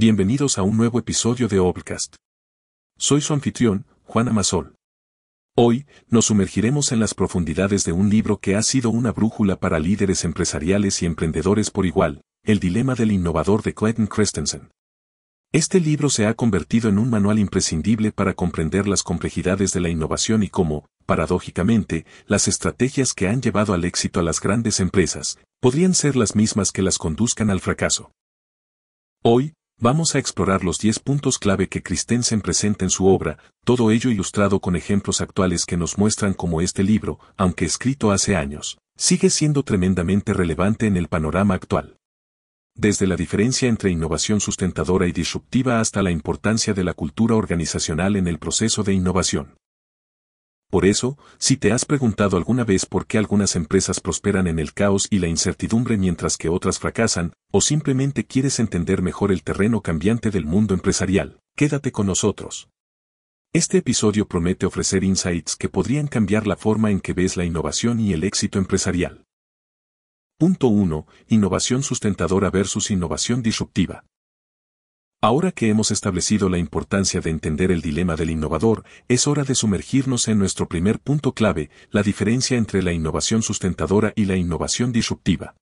Bienvenidos a un nuevo episodio de Obcast. Soy su anfitrión, Juan Amasol. Hoy, nos sumergiremos en las profundidades de un libro que ha sido una brújula para líderes empresariales y emprendedores por igual, El dilema del innovador de Clayton Christensen. Este libro se ha convertido en un manual imprescindible para comprender las complejidades de la innovación y cómo, paradójicamente, las estrategias que han llevado al éxito a las grandes empresas, podrían ser las mismas que las conduzcan al fracaso. Hoy, Vamos a explorar los 10 puntos clave que Christensen presenta en su obra, todo ello ilustrado con ejemplos actuales que nos muestran cómo este libro, aunque escrito hace años, sigue siendo tremendamente relevante en el panorama actual. Desde la diferencia entre innovación sustentadora y disruptiva hasta la importancia de la cultura organizacional en el proceso de innovación. Por eso, si te has preguntado alguna vez por qué algunas empresas prosperan en el caos y la incertidumbre mientras que otras fracasan, o simplemente quieres entender mejor el terreno cambiante del mundo empresarial, quédate con nosotros. Este episodio promete ofrecer insights que podrían cambiar la forma en que ves la innovación y el éxito empresarial. Punto 1. Innovación sustentadora versus innovación disruptiva. Ahora que hemos establecido la importancia de entender el dilema del innovador, es hora de sumergirnos en nuestro primer punto clave, la diferencia entre la innovación sustentadora y la innovación disruptiva.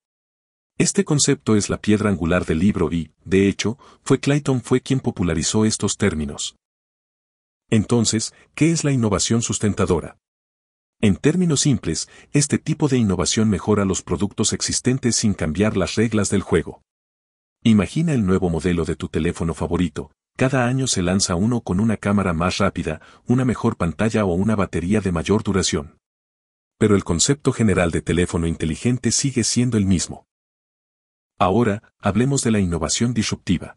Este concepto es la piedra angular del libro y, de hecho, fue Clayton fue quien popularizó estos términos. Entonces, ¿qué es la innovación sustentadora? En términos simples, este tipo de innovación mejora los productos existentes sin cambiar las reglas del juego. Imagina el nuevo modelo de tu teléfono favorito. Cada año se lanza uno con una cámara más rápida, una mejor pantalla o una batería de mayor duración. Pero el concepto general de teléfono inteligente sigue siendo el mismo. Ahora, hablemos de la innovación disruptiva.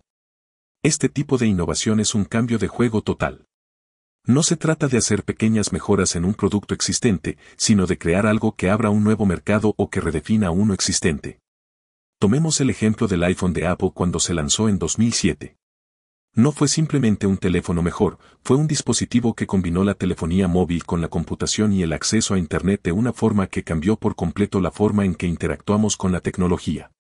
Este tipo de innovación es un cambio de juego total. No se trata de hacer pequeñas mejoras en un producto existente, sino de crear algo que abra un nuevo mercado o que redefina uno existente. Tomemos el ejemplo del iPhone de Apple cuando se lanzó en 2007. No fue simplemente un teléfono mejor, fue un dispositivo que combinó la telefonía móvil con la computación y el acceso a Internet de una forma que cambió por completo la forma en que interactuamos con la tecnología.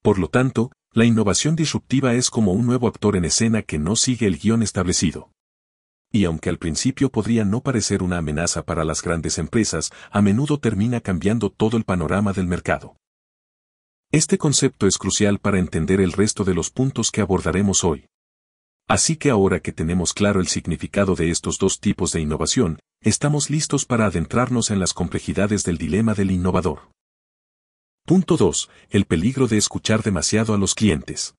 Por lo tanto, la innovación disruptiva es como un nuevo actor en escena que no sigue el guion establecido. Y aunque al principio podría no parecer una amenaza para las grandes empresas, a menudo termina cambiando todo el panorama del mercado. Este concepto es crucial para entender el resto de los puntos que abordaremos hoy. Así que ahora que tenemos claro el significado de estos dos tipos de innovación, estamos listos para adentrarnos en las complejidades del dilema del innovador. Punto 2. El peligro de escuchar demasiado a los clientes.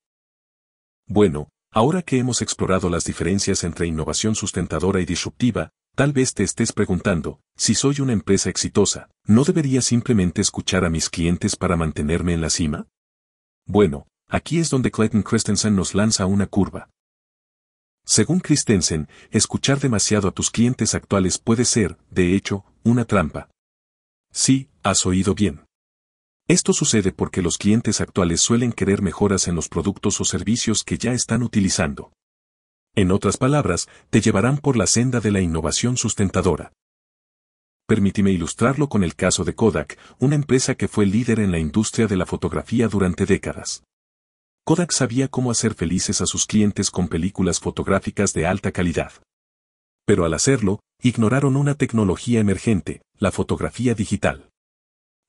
Bueno, ahora que hemos explorado las diferencias entre innovación sustentadora y disruptiva, Tal vez te estés preguntando, si soy una empresa exitosa, ¿no debería simplemente escuchar a mis clientes para mantenerme en la cima? Bueno, aquí es donde Clayton Christensen nos lanza una curva. Según Christensen, escuchar demasiado a tus clientes actuales puede ser, de hecho, una trampa. Sí, has oído bien. Esto sucede porque los clientes actuales suelen querer mejoras en los productos o servicios que ya están utilizando. En otras palabras, te llevarán por la senda de la innovación sustentadora. Permíteme ilustrarlo con el caso de Kodak, una empresa que fue líder en la industria de la fotografía durante décadas. Kodak sabía cómo hacer felices a sus clientes con películas fotográficas de alta calidad. Pero al hacerlo, ignoraron una tecnología emergente, la fotografía digital.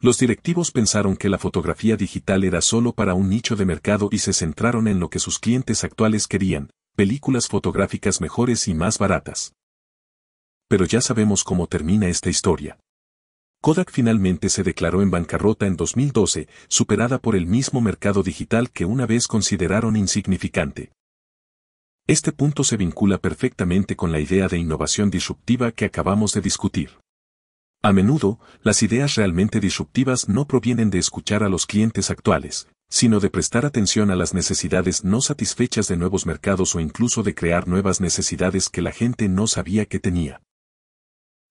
Los directivos pensaron que la fotografía digital era solo para un nicho de mercado y se centraron en lo que sus clientes actuales querían, películas fotográficas mejores y más baratas. Pero ya sabemos cómo termina esta historia. Kodak finalmente se declaró en bancarrota en 2012, superada por el mismo mercado digital que una vez consideraron insignificante. Este punto se vincula perfectamente con la idea de innovación disruptiva que acabamos de discutir. A menudo, las ideas realmente disruptivas no provienen de escuchar a los clientes actuales, sino de prestar atención a las necesidades no satisfechas de nuevos mercados o incluso de crear nuevas necesidades que la gente no sabía que tenía.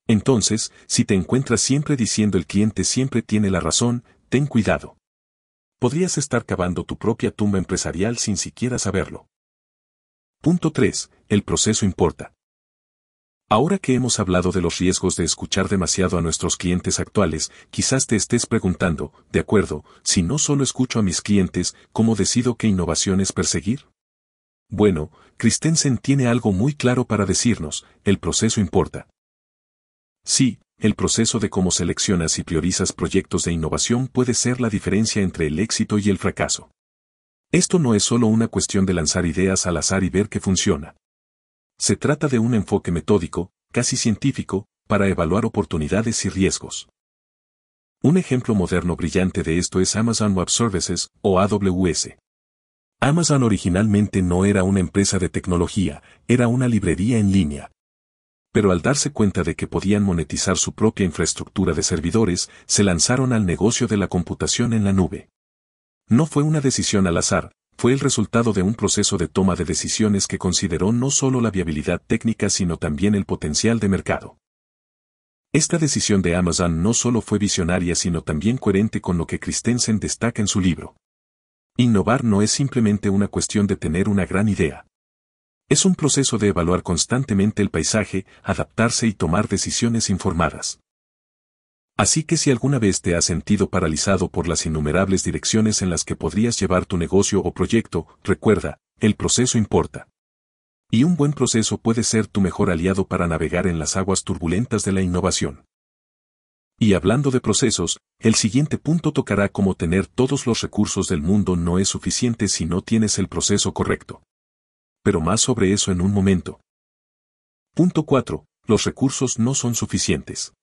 Entonces, si te encuentras siempre diciendo el cliente siempre tiene la razón, ten cuidado. Podrías estar cavando tu propia tumba empresarial sin siquiera saberlo. Punto 3. El proceso importa. Ahora que hemos hablado de los riesgos de escuchar demasiado a nuestros clientes actuales, quizás te estés preguntando, de acuerdo, si no solo escucho a mis clientes, ¿cómo decido qué innovaciones perseguir? Bueno, Christensen tiene algo muy claro para decirnos, el proceso importa. Sí, el proceso de cómo seleccionas y priorizas proyectos de innovación puede ser la diferencia entre el éxito y el fracaso. Esto no es solo una cuestión de lanzar ideas al azar y ver que funciona. Se trata de un enfoque metódico, casi científico, para evaluar oportunidades y riesgos. Un ejemplo moderno brillante de esto es Amazon Web Services, o AWS. Amazon originalmente no era una empresa de tecnología, era una librería en línea. Pero al darse cuenta de que podían monetizar su propia infraestructura de servidores, se lanzaron al negocio de la computación en la nube. No fue una decisión al azar, fue el resultado de un proceso de toma de decisiones que consideró no solo la viabilidad técnica sino también el potencial de mercado. Esta decisión de Amazon no solo fue visionaria sino también coherente con lo que Christensen destaca en su libro. Innovar no es simplemente una cuestión de tener una gran idea. Es un proceso de evaluar constantemente el paisaje, adaptarse y tomar decisiones informadas. Así que si alguna vez te has sentido paralizado por las innumerables direcciones en las que podrías llevar tu negocio o proyecto, recuerda, el proceso importa. Y un buen proceso puede ser tu mejor aliado para navegar en las aguas turbulentas de la innovación. Y hablando de procesos, el siguiente punto tocará cómo tener todos los recursos del mundo no es suficiente si no tienes el proceso correcto. Pero más sobre eso en un momento. Punto 4. Los recursos no son suficientes.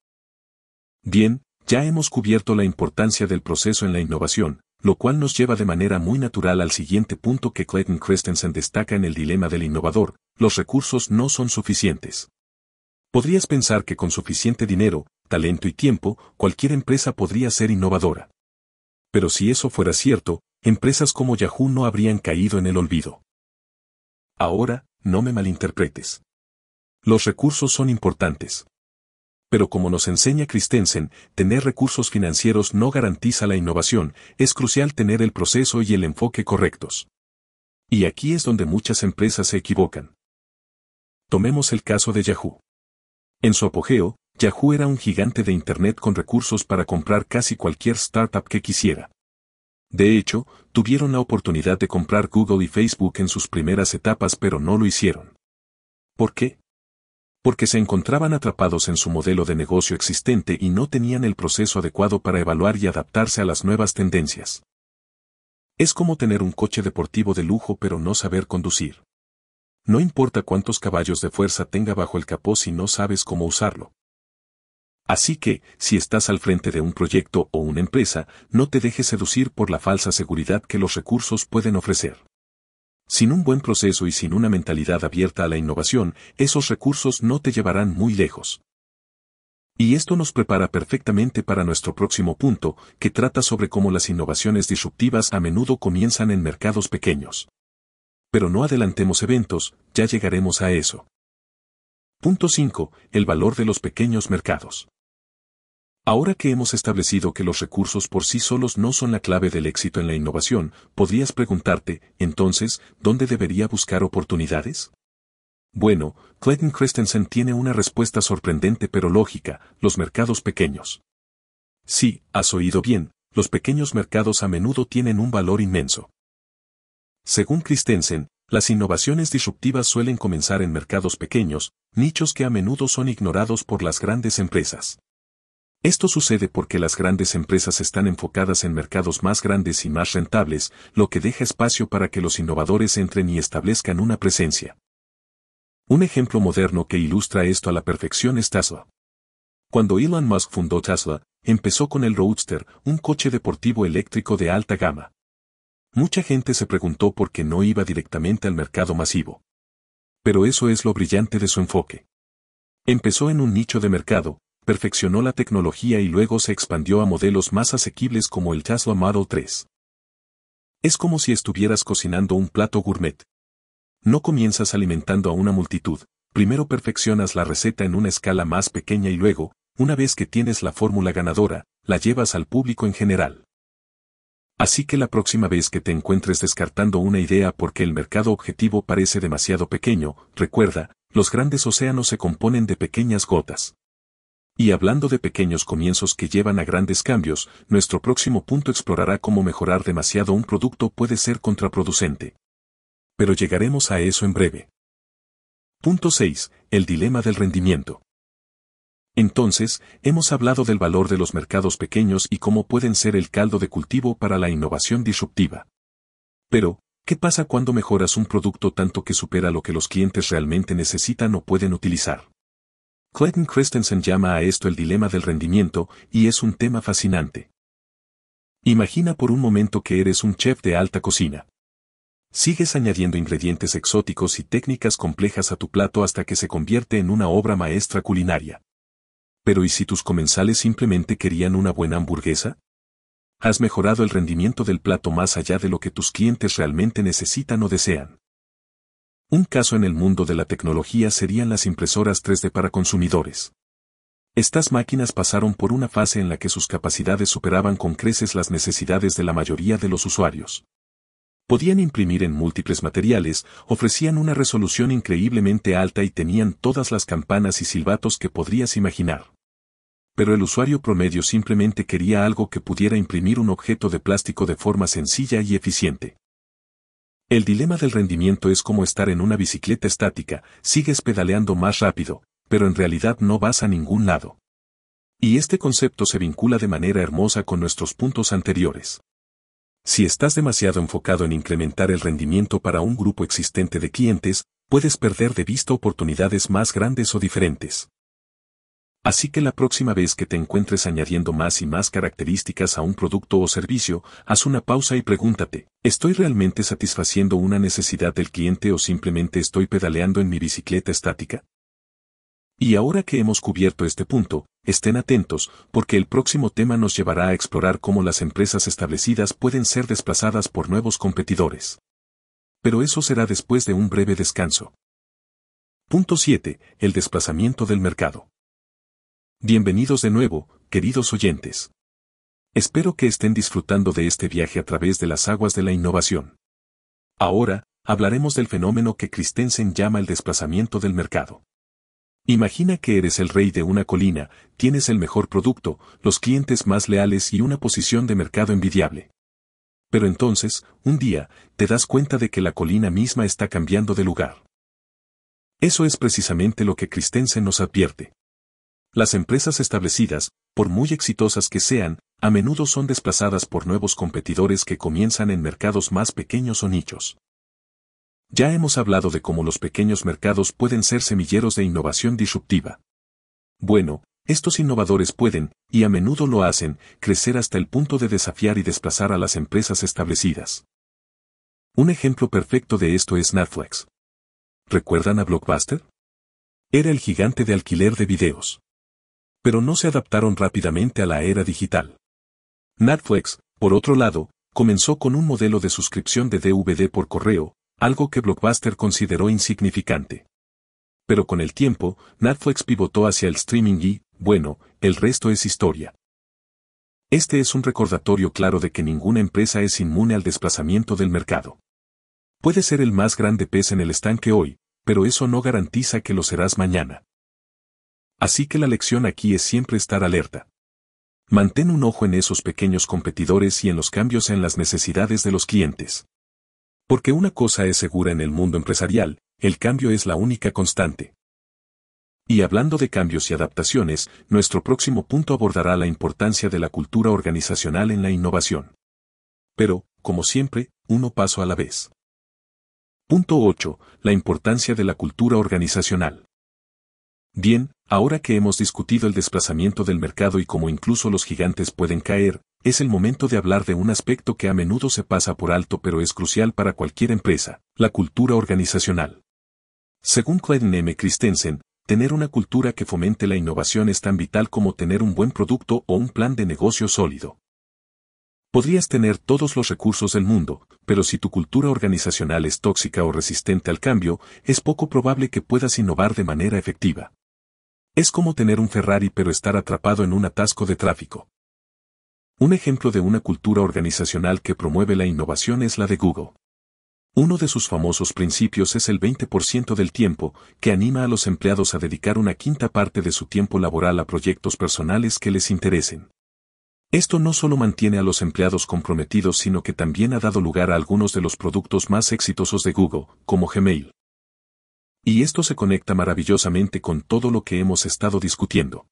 Bien, ya hemos cubierto la importancia del proceso en la innovación, lo cual nos lleva de manera muy natural al siguiente punto que Clayton Christensen destaca en el dilema del innovador, los recursos no son suficientes. Podrías pensar que con suficiente dinero, talento y tiempo, cualquier empresa podría ser innovadora. Pero si eso fuera cierto, empresas como Yahoo no habrían caído en el olvido. Ahora, no me malinterpretes. Los recursos son importantes pero como nos enseña Christensen, tener recursos financieros no garantiza la innovación, es crucial tener el proceso y el enfoque correctos. Y aquí es donde muchas empresas se equivocan. Tomemos el caso de Yahoo. En su apogeo, Yahoo era un gigante de Internet con recursos para comprar casi cualquier startup que quisiera. De hecho, tuvieron la oportunidad de comprar Google y Facebook en sus primeras etapas pero no lo hicieron. ¿Por qué? Porque se encontraban atrapados en su modelo de negocio existente y no tenían el proceso adecuado para evaluar y adaptarse a las nuevas tendencias. Es como tener un coche deportivo de lujo pero no saber conducir. No importa cuántos caballos de fuerza tenga bajo el capó si no sabes cómo usarlo. Así que, si estás al frente de un proyecto o una empresa, no te dejes seducir por la falsa seguridad que los recursos pueden ofrecer. Sin un buen proceso y sin una mentalidad abierta a la innovación, esos recursos no te llevarán muy lejos. Y esto nos prepara perfectamente para nuestro próximo punto, que trata sobre cómo las innovaciones disruptivas a menudo comienzan en mercados pequeños. Pero no adelantemos eventos, ya llegaremos a eso. Punto 5. El valor de los pequeños mercados. Ahora que hemos establecido que los recursos por sí solos no son la clave del éxito en la innovación, podrías preguntarte, entonces, ¿dónde debería buscar oportunidades? Bueno, Clayton Christensen tiene una respuesta sorprendente pero lógica, los mercados pequeños. Sí, has oído bien, los pequeños mercados a menudo tienen un valor inmenso. Según Christensen, las innovaciones disruptivas suelen comenzar en mercados pequeños, nichos que a menudo son ignorados por las grandes empresas. Esto sucede porque las grandes empresas están enfocadas en mercados más grandes y más rentables, lo que deja espacio para que los innovadores entren y establezcan una presencia. Un ejemplo moderno que ilustra esto a la perfección es Tesla. Cuando Elon Musk fundó Tesla, empezó con el Roadster, un coche deportivo eléctrico de alta gama. Mucha gente se preguntó por qué no iba directamente al mercado masivo. Pero eso es lo brillante de su enfoque. Empezó en un nicho de mercado, perfeccionó la tecnología y luego se expandió a modelos más asequibles como el Tesla Model 3. Es como si estuvieras cocinando un plato gourmet. No comienzas alimentando a una multitud, primero perfeccionas la receta en una escala más pequeña y luego, una vez que tienes la fórmula ganadora, la llevas al público en general. Así que la próxima vez que te encuentres descartando una idea porque el mercado objetivo parece demasiado pequeño, recuerda, los grandes océanos se componen de pequeñas gotas. Y hablando de pequeños comienzos que llevan a grandes cambios, nuestro próximo punto explorará cómo mejorar demasiado un producto puede ser contraproducente. Pero llegaremos a eso en breve. Punto 6. El dilema del rendimiento. Entonces, hemos hablado del valor de los mercados pequeños y cómo pueden ser el caldo de cultivo para la innovación disruptiva. Pero, ¿qué pasa cuando mejoras un producto tanto que supera lo que los clientes realmente necesitan o pueden utilizar? Clayton Christensen llama a esto el dilema del rendimiento, y es un tema fascinante. Imagina por un momento que eres un chef de alta cocina. Sigues añadiendo ingredientes exóticos y técnicas complejas a tu plato hasta que se convierte en una obra maestra culinaria. Pero ¿y si tus comensales simplemente querían una buena hamburguesa? Has mejorado el rendimiento del plato más allá de lo que tus clientes realmente necesitan o desean. Un caso en el mundo de la tecnología serían las impresoras 3D para consumidores. Estas máquinas pasaron por una fase en la que sus capacidades superaban con creces las necesidades de la mayoría de los usuarios. Podían imprimir en múltiples materiales, ofrecían una resolución increíblemente alta y tenían todas las campanas y silbatos que podrías imaginar. Pero el usuario promedio simplemente quería algo que pudiera imprimir un objeto de plástico de forma sencilla y eficiente. El dilema del rendimiento es como estar en una bicicleta estática, sigues pedaleando más rápido, pero en realidad no vas a ningún lado. Y este concepto se vincula de manera hermosa con nuestros puntos anteriores. Si estás demasiado enfocado en incrementar el rendimiento para un grupo existente de clientes, puedes perder de vista oportunidades más grandes o diferentes. Así que la próxima vez que te encuentres añadiendo más y más características a un producto o servicio, haz una pausa y pregúntate, ¿estoy realmente satisfaciendo una necesidad del cliente o simplemente estoy pedaleando en mi bicicleta estática? Y ahora que hemos cubierto este punto, estén atentos, porque el próximo tema nos llevará a explorar cómo las empresas establecidas pueden ser desplazadas por nuevos competidores. Pero eso será después de un breve descanso. Punto 7. El desplazamiento del mercado. Bienvenidos de nuevo, queridos oyentes. Espero que estén disfrutando de este viaje a través de las aguas de la innovación. Ahora, hablaremos del fenómeno que Christensen llama el desplazamiento del mercado. Imagina que eres el rey de una colina, tienes el mejor producto, los clientes más leales y una posición de mercado envidiable. Pero entonces, un día, te das cuenta de que la colina misma está cambiando de lugar. Eso es precisamente lo que Christensen nos advierte. Las empresas establecidas, por muy exitosas que sean, a menudo son desplazadas por nuevos competidores que comienzan en mercados más pequeños o nichos. Ya hemos hablado de cómo los pequeños mercados pueden ser semilleros de innovación disruptiva. Bueno, estos innovadores pueden, y a menudo lo hacen, crecer hasta el punto de desafiar y desplazar a las empresas establecidas. Un ejemplo perfecto de esto es Netflix. ¿Recuerdan a Blockbuster? Era el gigante de alquiler de videos. Pero no se adaptaron rápidamente a la era digital. Netflix, por otro lado, comenzó con un modelo de suscripción de DVD por correo, algo que Blockbuster consideró insignificante. Pero con el tiempo, Netflix pivotó hacia el streaming y, bueno, el resto es historia. Este es un recordatorio claro de que ninguna empresa es inmune al desplazamiento del mercado. Puede ser el más grande pez en el estanque hoy, pero eso no garantiza que lo serás mañana. Así que la lección aquí es siempre estar alerta. Mantén un ojo en esos pequeños competidores y en los cambios en las necesidades de los clientes. Porque una cosa es segura en el mundo empresarial, el cambio es la única constante. Y hablando de cambios y adaptaciones, nuestro próximo punto abordará la importancia de la cultura organizacional en la innovación. Pero, como siempre, uno paso a la vez. Punto 8. La importancia de la cultura organizacional. Bien, ahora que hemos discutido el desplazamiento del mercado y cómo incluso los gigantes pueden caer, es el momento de hablar de un aspecto que a menudo se pasa por alto pero es crucial para cualquier empresa, la cultura organizacional. Según Clayton M. Christensen, tener una cultura que fomente la innovación es tan vital como tener un buen producto o un plan de negocio sólido. Podrías tener todos los recursos del mundo, pero si tu cultura organizacional es tóxica o resistente al cambio, es poco probable que puedas innovar de manera efectiva. Es como tener un Ferrari pero estar atrapado en un atasco de tráfico. Un ejemplo de una cultura organizacional que promueve la innovación es la de Google. Uno de sus famosos principios es el 20% del tiempo, que anima a los empleados a dedicar una quinta parte de su tiempo laboral a proyectos personales que les interesen. Esto no solo mantiene a los empleados comprometidos, sino que también ha dado lugar a algunos de los productos más exitosos de Google, como Gmail. Y esto se conecta maravillosamente con todo lo que hemos estado discutiendo.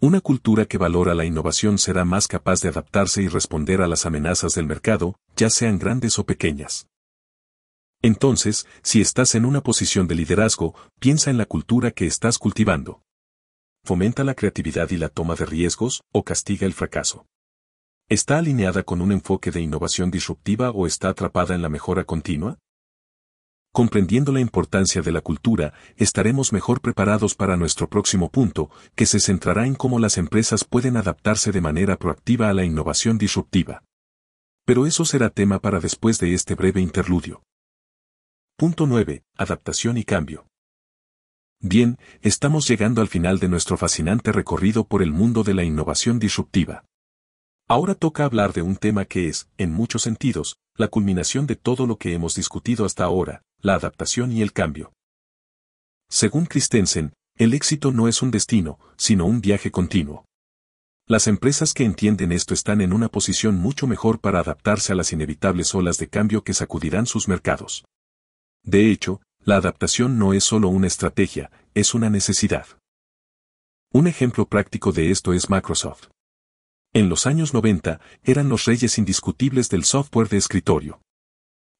Una cultura que valora la innovación será más capaz de adaptarse y responder a las amenazas del mercado, ya sean grandes o pequeñas. Entonces, si estás en una posición de liderazgo, piensa en la cultura que estás cultivando. ¿Fomenta la creatividad y la toma de riesgos o castiga el fracaso? ¿Está alineada con un enfoque de innovación disruptiva o está atrapada en la mejora continua? Comprendiendo la importancia de la cultura, estaremos mejor preparados para nuestro próximo punto, que se centrará en cómo las empresas pueden adaptarse de manera proactiva a la innovación disruptiva. Pero eso será tema para después de este breve interludio. Punto 9. Adaptación y cambio. Bien, estamos llegando al final de nuestro fascinante recorrido por el mundo de la innovación disruptiva. Ahora toca hablar de un tema que es, en muchos sentidos, la culminación de todo lo que hemos discutido hasta ahora, la adaptación y el cambio. Según Christensen, el éxito no es un destino, sino un viaje continuo. Las empresas que entienden esto están en una posición mucho mejor para adaptarse a las inevitables olas de cambio que sacudirán sus mercados. De hecho, la adaptación no es solo una estrategia, es una necesidad. Un ejemplo práctico de esto es Microsoft. En los años 90, eran los reyes indiscutibles del software de escritorio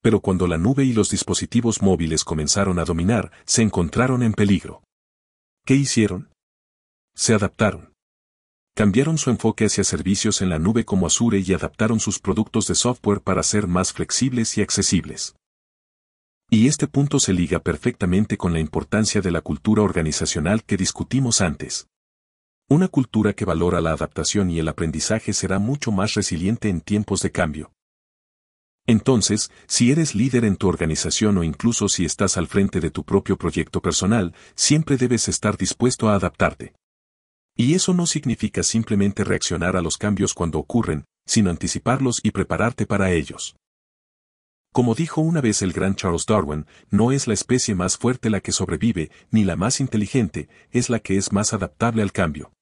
pero cuando la nube y los dispositivos móviles comenzaron a dominar, se encontraron en peligro. ¿Qué hicieron? Se adaptaron. Cambiaron su enfoque hacia servicios en la nube como Azure y adaptaron sus productos de software para ser más flexibles y accesibles. Y este punto se liga perfectamente con la importancia de la cultura organizacional que discutimos antes. Una cultura que valora la adaptación y el aprendizaje será mucho más resiliente en tiempos de cambio. Entonces, si eres líder en tu organización o incluso si estás al frente de tu propio proyecto personal, siempre debes estar dispuesto a adaptarte. Y eso no significa simplemente reaccionar a los cambios cuando ocurren, sino anticiparlos y prepararte para ellos. Como dijo una vez el gran Charles Darwin, no es la especie más fuerte la que sobrevive, ni la más inteligente, es la que es más adaptable al cambio.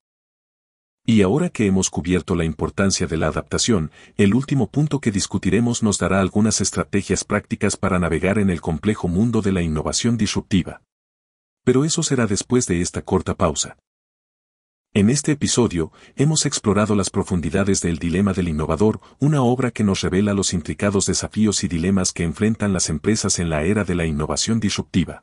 Y ahora que hemos cubierto la importancia de la adaptación, el último punto que discutiremos nos dará algunas estrategias prácticas para navegar en el complejo mundo de la innovación disruptiva. Pero eso será después de esta corta pausa. En este episodio, hemos explorado las profundidades del Dilema del Innovador, una obra que nos revela los intricados desafíos y dilemas que enfrentan las empresas en la era de la innovación disruptiva.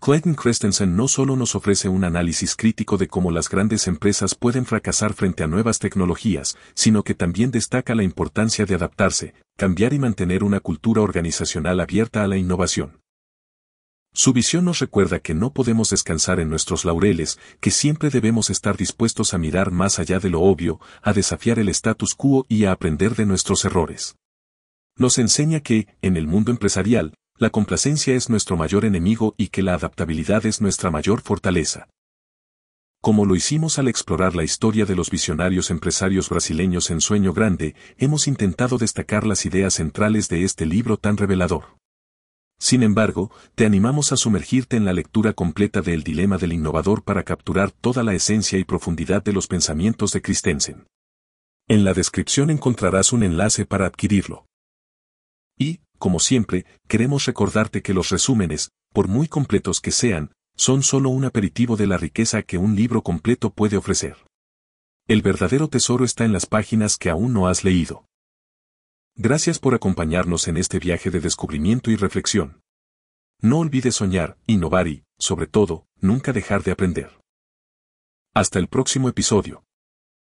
Clayton Christensen no solo nos ofrece un análisis crítico de cómo las grandes empresas pueden fracasar frente a nuevas tecnologías, sino que también destaca la importancia de adaptarse, cambiar y mantener una cultura organizacional abierta a la innovación. Su visión nos recuerda que no podemos descansar en nuestros laureles, que siempre debemos estar dispuestos a mirar más allá de lo obvio, a desafiar el status quo y a aprender de nuestros errores. Nos enseña que, en el mundo empresarial, la complacencia es nuestro mayor enemigo y que la adaptabilidad es nuestra mayor fortaleza. Como lo hicimos al explorar la historia de los visionarios empresarios brasileños en Sueño Grande, hemos intentado destacar las ideas centrales de este libro tan revelador. Sin embargo, te animamos a sumergirte en la lectura completa de El Dilema del Innovador para capturar toda la esencia y profundidad de los pensamientos de Christensen. En la descripción encontrarás un enlace para adquirirlo. Y, como siempre, queremos recordarte que los resúmenes, por muy completos que sean, son solo un aperitivo de la riqueza que un libro completo puede ofrecer. El verdadero tesoro está en las páginas que aún no has leído. Gracias por acompañarnos en este viaje de descubrimiento y reflexión. No olvides soñar, innovar y, sobre todo, nunca dejar de aprender. Hasta el próximo episodio.